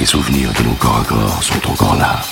les souvenirs de nos corps à corps sont encore là.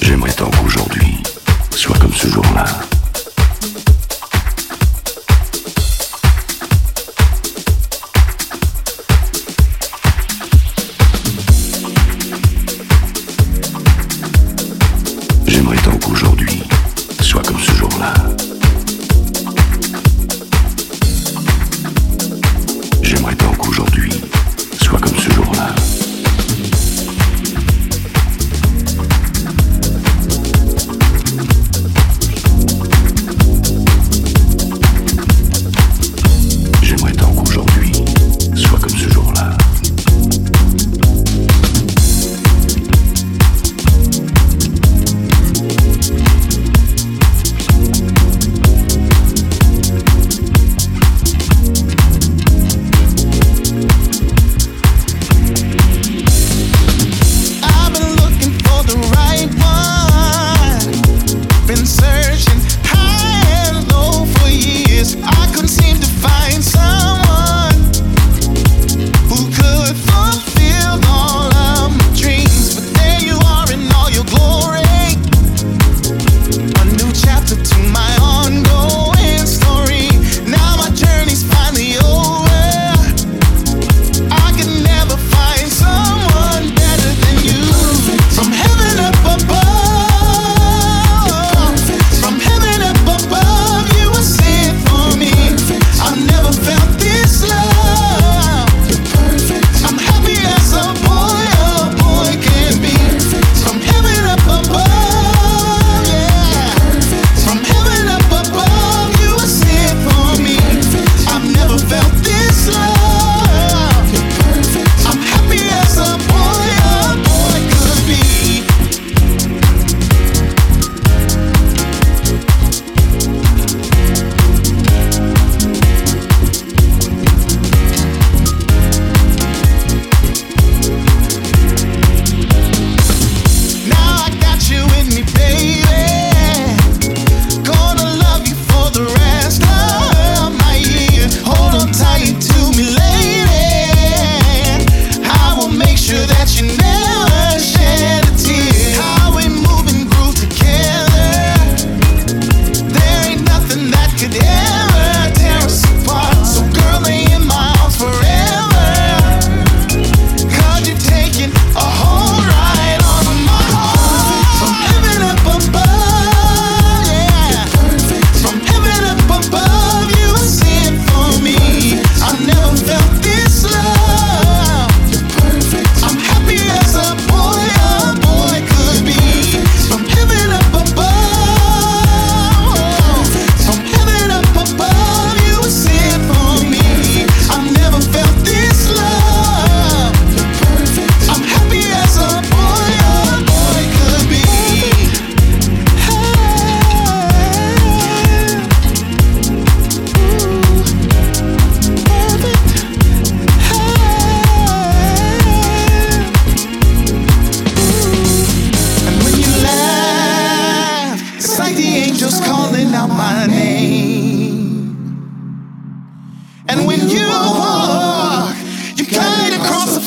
J'aimerais tant qu'aujourd'hui soit comme ce jour-là.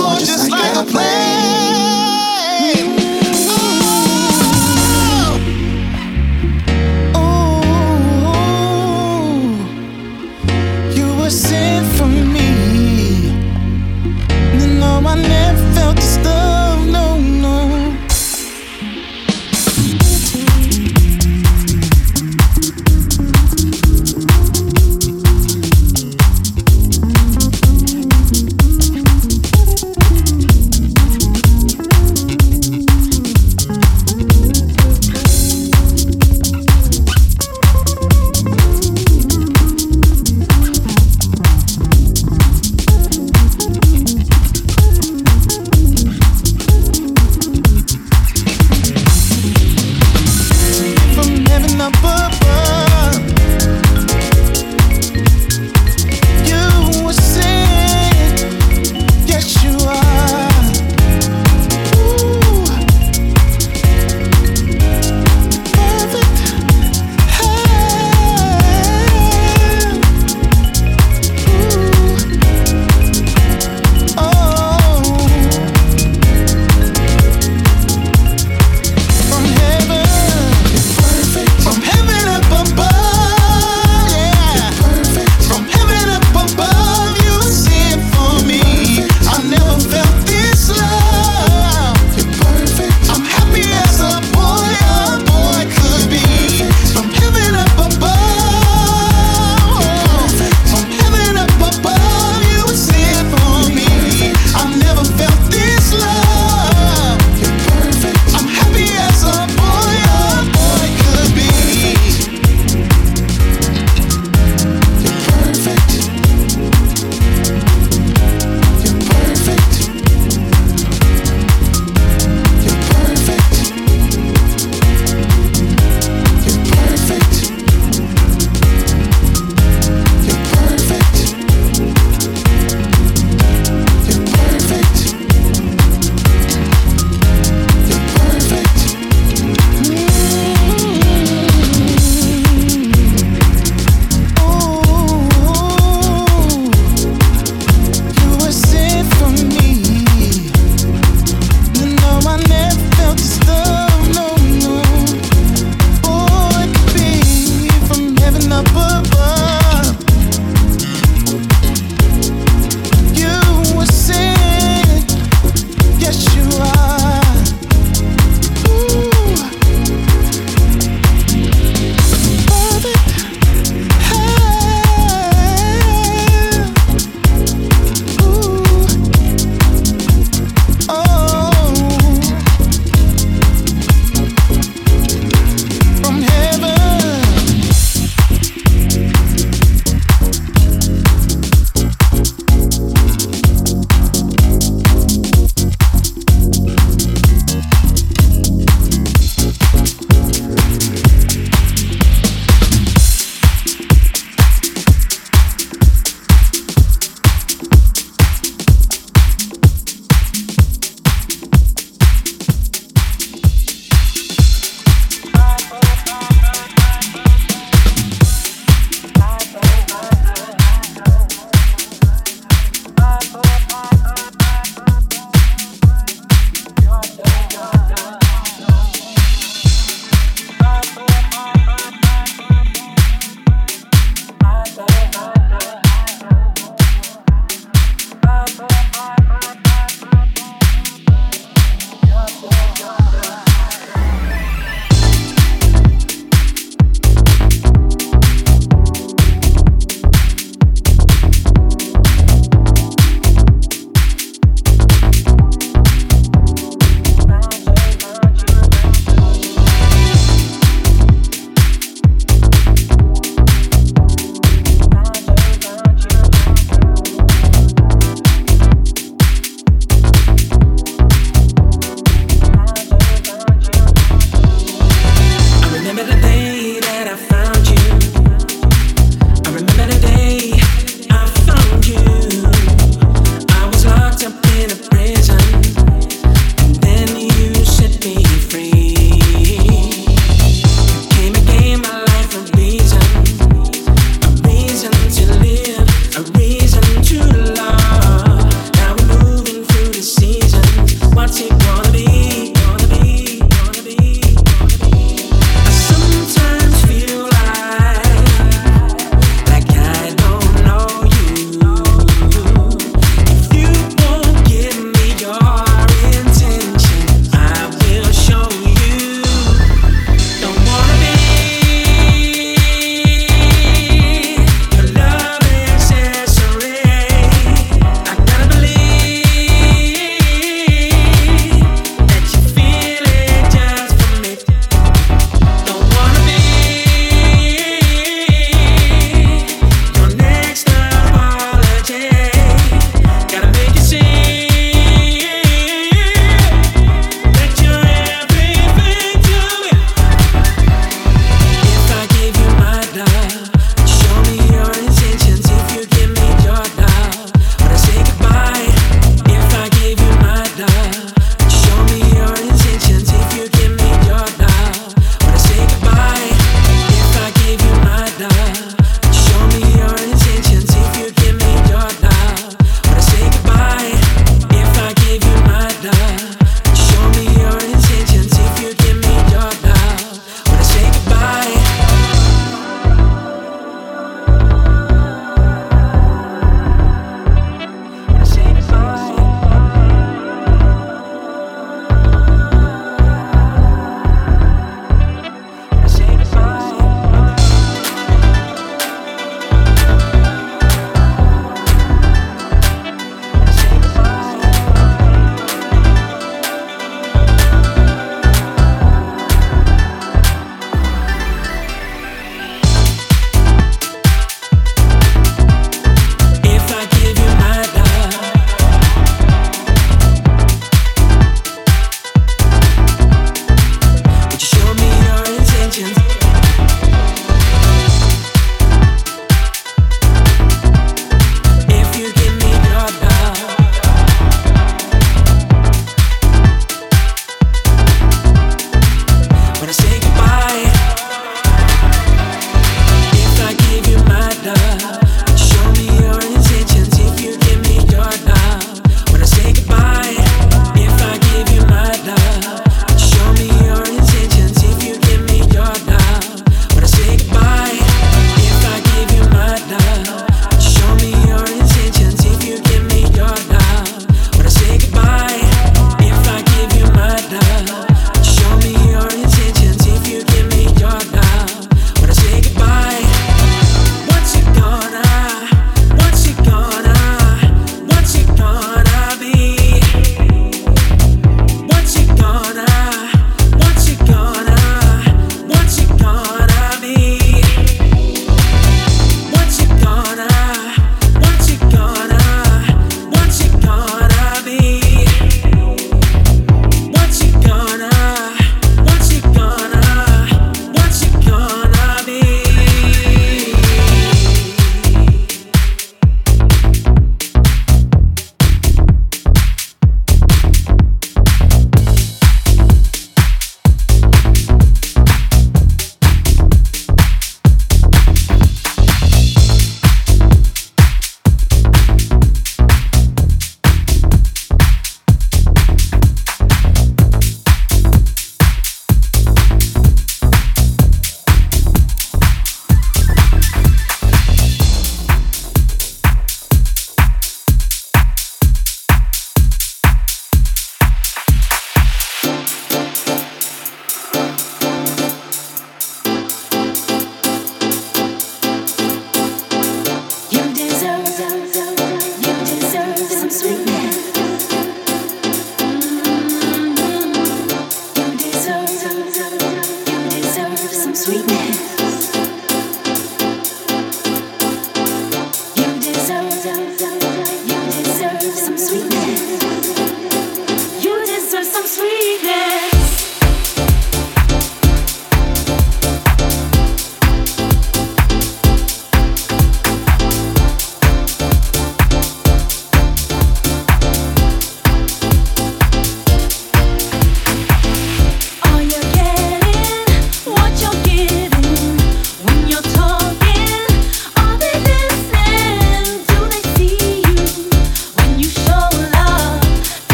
floor just like a plane.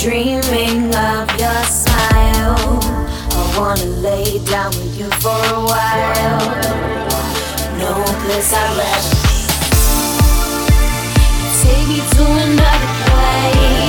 Dreaming of your smile. I wanna lay down with you for a while. No place I'd rather be. Take me to another place.